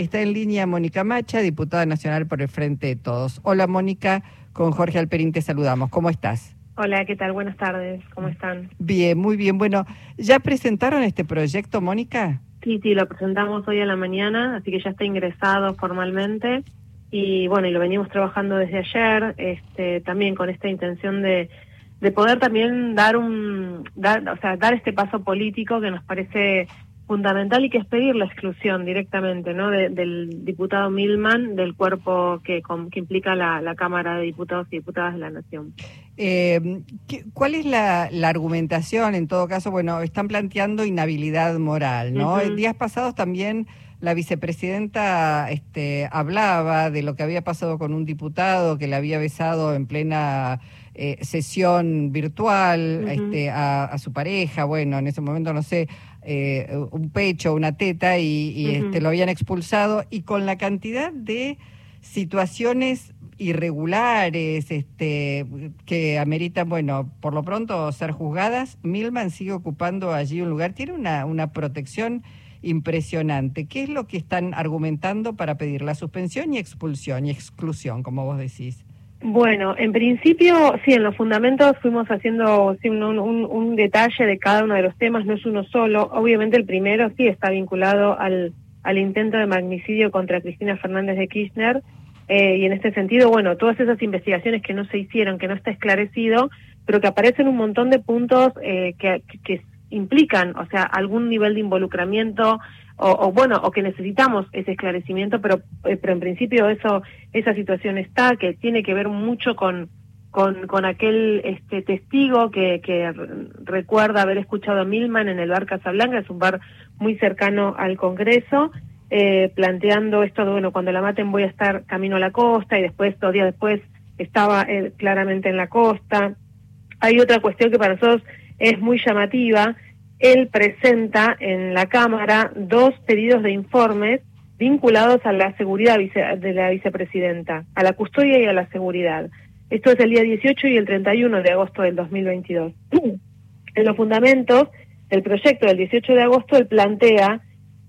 Está en línea Mónica Macha, diputada nacional por el Frente de Todos. Hola Mónica, con Jorge Alperín te saludamos. ¿Cómo estás? Hola, ¿qué tal? Buenas tardes, ¿cómo están? Bien, muy bien. Bueno, ¿ya presentaron este proyecto, Mónica? Sí, sí, lo presentamos hoy a la mañana, así que ya está ingresado formalmente y bueno, y lo venimos trabajando desde ayer, este, también con esta intención de, de poder también dar un, dar, o sea, dar este paso político que nos parece fundamental y que es pedir la exclusión directamente ¿no? del diputado Milman del cuerpo que, que implica la, la, Cámara de Diputados y Diputadas de la Nación. Eh, ¿Cuál es la, la, argumentación? En todo caso, bueno, están planteando inhabilidad moral, ¿no? En días pasados también la vicepresidenta este, hablaba de lo que había pasado con un diputado que le había besado en plena eh, sesión virtual este, a, su pareja, bueno, en ese momento no sé, eh, un pecho, una teta y, este, lo habían expulsado y con la cantidad de situaciones irregulares este, que ameritan, bueno, por lo pronto ser juzgadas, Milman sigue ocupando allí un lugar, tiene una, una protección impresionante. ¿Qué es lo que están argumentando para pedir la suspensión y expulsión y exclusión, como vos decís? Bueno, en principio, sí, en los fundamentos fuimos haciendo un, detalle de cada uno de los temas, no es uno solo. Obviamente el primero sí está vinculado al, al intento de magnicidio contra Cristina Fernández de Kirchner, eh, y en este sentido, bueno, todas esas investigaciones que no se hicieron, que no está esclarecido, pero que aparecen un montón de puntos eh, que implican, o sea, algún nivel de involucramiento o, bueno, o que necesitamos ese esclarecimiento, pero, eh, pero en principio eso, esa situación está, que tiene que ver mucho con, con, con aquel este testigo que, que recuerda haber escuchado a Milman en el bar Casablanca, es un bar muy cercano al Congreso, eh, planteando esto de, bueno, cuando la maten voy a estar camino a la costa y después, dos días después, estaba eh, claramente en la costa. Hay otra cuestión que para nosotros es muy llamativa, él presenta en la Cámara dos pedidos de informes vinculados a la seguridad de la vicepresidenta, a la custodia y a la seguridad. Esto es el día 18 y el 31 de agosto del 2022. En los fundamentos del proyecto del 18 de agosto, él plantea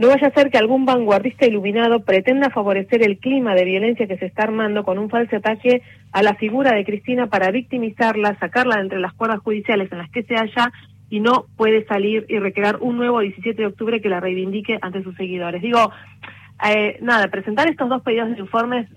no vaya a ser que algún vanguardista iluminado pretenda favorecer el clima de violencia que se está armando con un falso ataque a la figura de Cristina para victimizarla, sacarla de entre las cuerdas judiciales en las que se halla y no puede salir y recrear un nuevo 17 de octubre que la reivindique ante sus seguidores. Digo, eh, nada, presentar estos dos pedidos de informes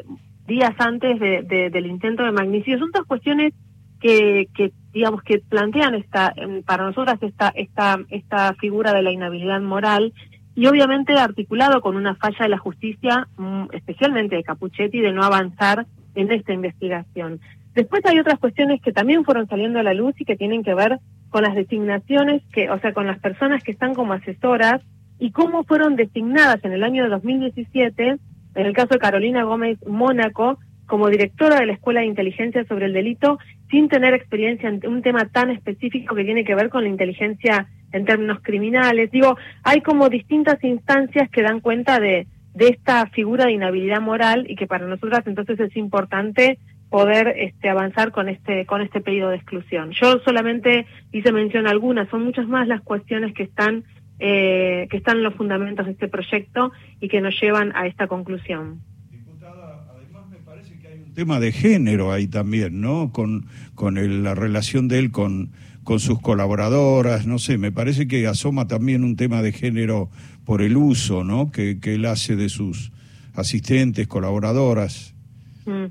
días antes de, del intento de magnicidio son dos cuestiones que, que digamos que plantean esta para nosotras esta esta esta figura de la inhabilidad moral y obviamente articulado con una falla de la justicia mm, especialmente de Capuchetti de no avanzar en esta investigación después hay otras cuestiones que también fueron saliendo a la luz y que tienen que ver con las designaciones, que, o sea, con las personas que están como asesoras y cómo fueron designadas en el año de 2017, en el caso de Carolina Gómez Mónaco, como directora de la Escuela de Inteligencia sobre el Delito, sin tener experiencia en un tema tan específico que tiene que ver con la inteligencia en términos criminales. Digo, hay como distintas instancias que dan cuenta de, de esta figura de inhabilidad moral y que para nosotras entonces es importante poder este, avanzar con este con este pedido de exclusión. Yo solamente hice mención a algunas, son muchas más las cuestiones que están eh, que están en los fundamentos de este proyecto y que nos llevan a esta conclusión. Diputada, además me parece que hay un tema de género ahí también, ¿no? Con con la relación de él con con sus colaboradoras, no sé, me parece que asoma también un tema de género por el uso, ¿no? Que, que él hace de sus asistentes, colaboradoras. Mm.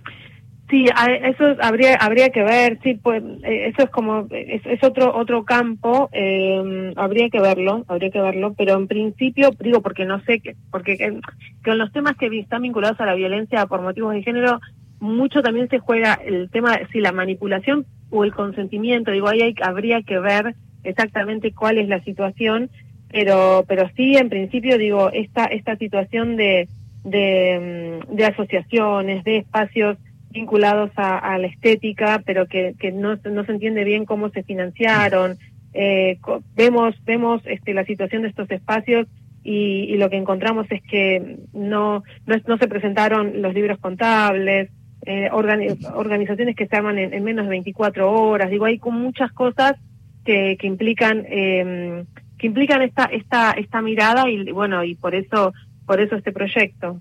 Sí, eso habría habría que ver, sí, pues eh, eso es como es, otro otro campo, eh, habría que verlo, habría que verlo, pero en principio digo porque no sé que porque eh, con los temas que están vinculados a la violencia por motivos de género mucho también se juega el tema si la manipulación o el consentimiento, digo ahí hay, habría que ver exactamente cuál es la situación, pero pero sí en principio digo esta esta situación de de, de asociaciones, de espacios vinculados a, la estética, pero que, que no, no, se entiende bien cómo se financiaron. Eh, vemos vemos este, la situación de estos espacios y, y, lo que encontramos es que no, no, no se presentaron los libros contables, eh, organizaciones que se arman en, menos de 24 horas. Digo, hay muchas cosas que, que implican eh, que implican esta esta esta mirada y bueno y por eso por eso este proyecto.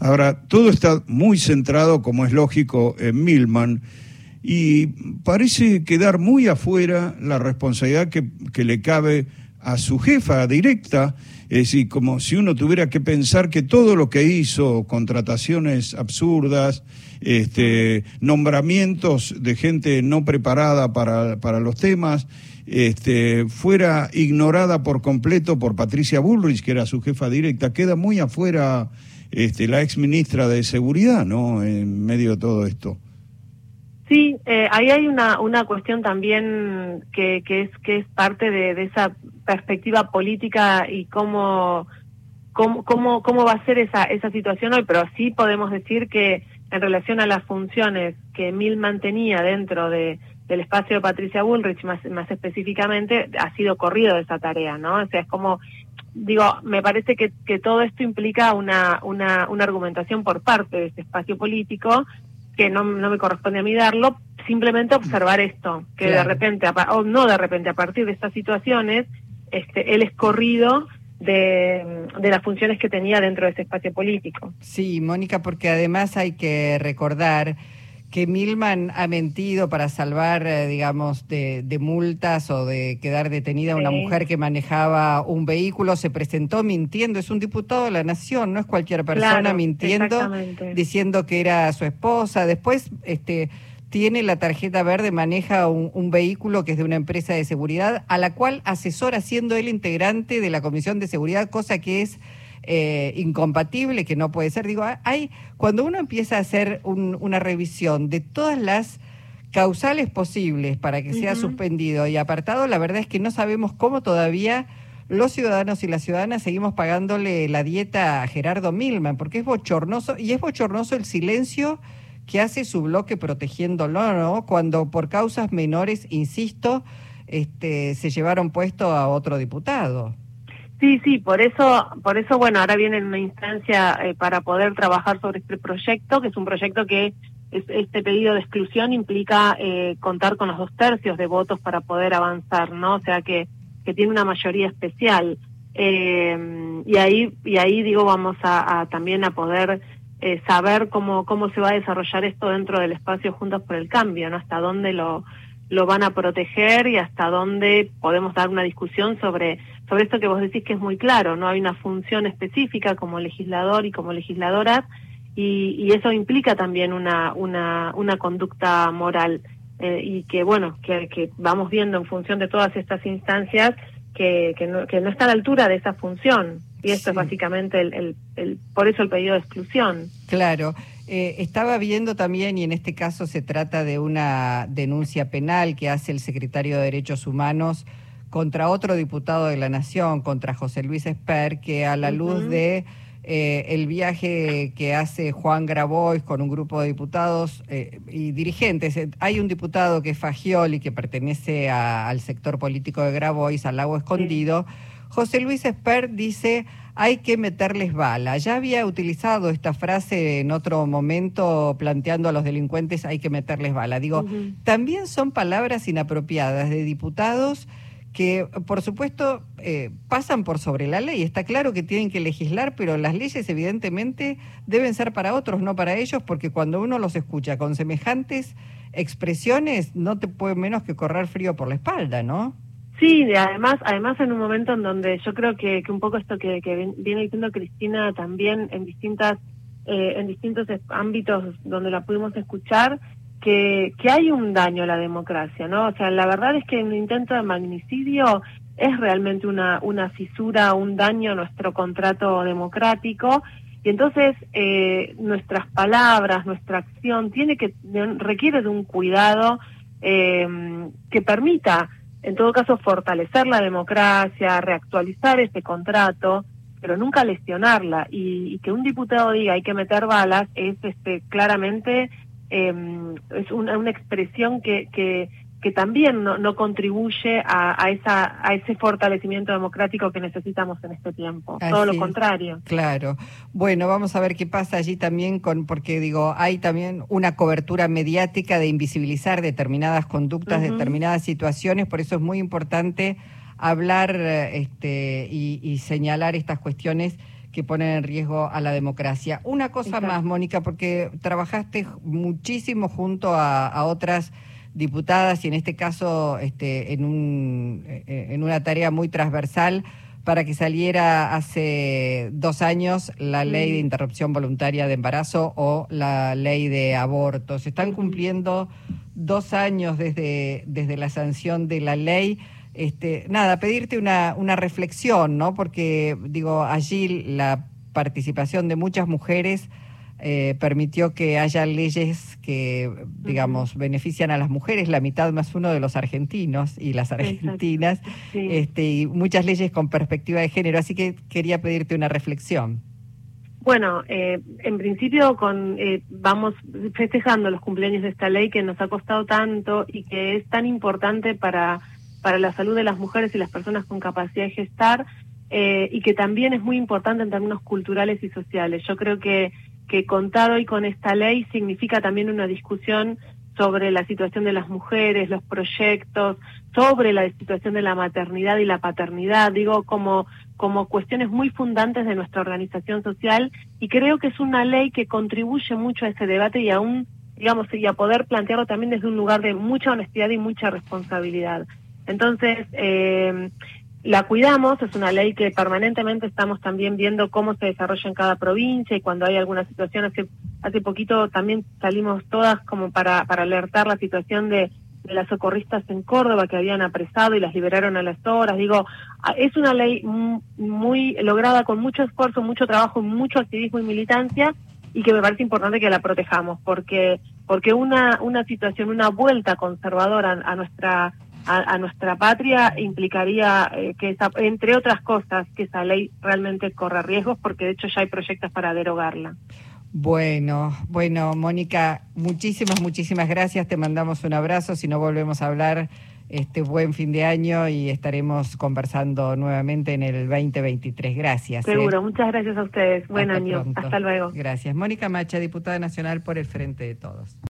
Ahora, todo está muy centrado, como es lógico, en Milman y parece quedar muy afuera la responsabilidad que, que le cabe a su jefa directa, es decir, como si uno tuviera que pensar que todo lo que hizo, contrataciones absurdas, este, nombramientos de gente no preparada para, para los temas, este, fuera ignorada por completo por Patricia Bullrich, que era su jefa directa, queda muy afuera este, la ex ministra de Seguridad, ¿no? En medio de todo esto. Sí, eh, ahí hay una, una cuestión también que, que, es, que es parte de, esa perspectiva política y cómo, cómo, cómo, cómo va a ser esa, esa situación hoy, pero sí podemos decir que en relación a las funciones que Mil mantenía dentro de, del espacio de Patricia Bullrich, más, más específicamente, ha sido corrido esa tarea, ¿no? O sea, es como, digo, me parece que, que todo esto implica una, una, una argumentación por parte de este espacio político que no, no me corresponde a mí darlo, simplemente observar esto, que de repente, o no de repente, a partir de estas situaciones, este, él es corrido de, de, las funciones que tenía dentro de ese espacio político. Sí, Mónica, porque además hay que recordar que Milman ha mentido para salvar, eh, digamos, de, de, multas o de quedar detenida una mujer que manejaba un vehículo, se presentó mintiendo, es un diputado de la Nación, no es cualquier persona mintiendo, diciendo que era su esposa, después este tiene la tarjeta verde, maneja un, un, vehículo que es de una empresa de seguridad, a la cual asesora siendo él integrante de la Comisión de Seguridad, cosa que es eh, incompatible, que no puede ser. Digo, hay cuando uno empieza a hacer un, una revisión de todas las causales posibles para que sea suspendido y apartado, la verdad es que no sabemos cómo todavía los ciudadanos y las ciudadanas seguimos pagándole la dieta a Gerardo Milman, porque es bochornoso, y es bochornoso el silencio que hace su bloque protegiéndolo, ¿no? Cuando por causas menores, insisto, este, se llevaron puesto a otro diputado. Sí, sí, por eso, por eso, bueno, ahora viene una instancia eh, para poder trabajar sobre este proyecto, que es un proyecto que es, este pedido de exclusión implica eh, contar con los dos tercios de votos para poder avanzar, ¿no? O sea que, que tiene una mayoría especial. Eh, y ahí, y ahí digo, vamos a, a también a poder eh, saber cómo, cómo se va a desarrollar esto dentro del espacio Juntos por el Cambio, ¿no? Hasta dónde lo, lo van a proteger y hasta dónde podemos dar una discusión sobre sobre esto que vos decís que es muy claro, no hay una función específica como legislador y como legisladora y, y eso implica también una, una, una conducta moral eh, y que bueno, que, que, vamos viendo en función de todas estas instancias que, que, no, que no está a la altura de esa función. Y esto es básicamente el, el, el, por eso el pedido de exclusión. Claro. Eh, estaba viendo también, y en este caso se trata de una denuncia penal que hace el secretario de Derechos Humanos contra otro diputado de la Nación, contra José Luis Esper, que a la luz de eh, el viaje que hace Juan Grabois con un grupo de diputados eh, y dirigentes, eh, hay un diputado que es Fagioli, que pertenece a, al sector político de Grabois, al lago escondido. José Luis Esper dice hay que meterles bala. Ya había utilizado esta frase en otro momento planteando a los delincuentes hay que meterles bala. Digo, también son palabras inapropiadas de diputados que por supuesto eh, pasan por sobre la ley. Está claro que tienen que legislar, pero las leyes evidentemente deben ser para otros, no para ellos, porque cuando uno los escucha con semejantes expresiones, no te puede menos que correr frío por la espalda, ¿no? Sí, además, además en un momento en donde yo creo que, que un poco esto que, viene diciendo Cristina también en distintas eh, en distintos ámbitos donde la pudimos escuchar, que, que hay un daño a la democracia, ¿no? O sea, la verdad es que un intento de magnicidio es realmente una, una fisura, un daño a nuestro contrato democrático. Y entonces eh, nuestras palabras, nuestra acción tiene que requiere de un cuidado eh, que permita, en todo caso, fortalecer la democracia, reactualizar este contrato, pero nunca lesionarla. Y, y que un diputado diga hay que meter balas es este claramente eh, es una, una expresión que, que, que también no, no contribuye a, a, esa, a ese fortalecimiento democrático que necesitamos en este tiempo. Así Todo lo contrario. Claro. Bueno, vamos a ver qué pasa allí también con, porque digo, hay también una cobertura mediática de invisibilizar determinadas conductas, uh -huh. determinadas situaciones, por eso es muy importante hablar este, y, y señalar estas cuestiones que ponen en riesgo a la democracia. Una cosa más, Mónica, porque trabajaste muchísimo junto a, otras diputadas y en este caso este, en, un, eh, en una tarea muy transversal para que saliera hace dos años la ley de interrupción voluntaria de embarazo o la ley de aborto. Se están cumpliendo dos años desde, desde la sanción de la ley. Este, nada, pedirte una, una reflexión, ¿no? Porque, digo, allí la participación de muchas mujeres eh, permitió que haya leyes que, digamos, benefician a las mujeres, la mitad más uno de los argentinos y las argentinas, este, y muchas leyes con perspectiva de género. Así que quería pedirte una reflexión. Bueno, eh, en principio con eh, vamos festejando los cumpleaños de esta ley que nos ha costado tanto y que es tan importante para, para la salud de las mujeres y las personas con capacidad de gestar y que también es muy importante en términos culturales y sociales. Yo creo que que contar hoy con esta ley significa también una discusión sobre la situación de las mujeres, los proyectos, sobre la situación de la maternidad y la paternidad, digo, como, como cuestiones muy fundantes de nuestra organización social y creo que es una ley que contribuye mucho a ese debate y a un, digamos, y a poder plantearlo también desde un lugar de mucha honestidad y mucha responsabilidad. Entonces, eh, la cuidamos, es una ley que permanentemente estamos también viendo cómo se desarrolla en cada provincia y cuando hay alguna situación, hace, hace poquito también salimos todas como para, para alertar la situación de, de las socorristas en Córdoba que habían apresado y las liberaron a las horas. Digo, es una ley muy lograda con mucho esfuerzo, mucho trabajo, mucho activismo y militancia y que me parece importante que la protejamos porque porque una una situación, una vuelta conservadora a nuestra a, nuestra patria implicaría eh, que, entre otras cosas, que esa ley realmente corra riesgos, porque de hecho ya hay proyectos para derogarla. Bueno, bueno, Mónica, muchísimas, muchísimas gracias. Te mandamos un abrazo. Si no volvemos a hablar, este buen fin de año y estaremos conversando nuevamente en el 2023. Gracias. ¿eh? Seguro, muchas gracias a ustedes. Buen año. Hasta luego. Gracias. Mónica Macha, diputada nacional por el Frente de Todos.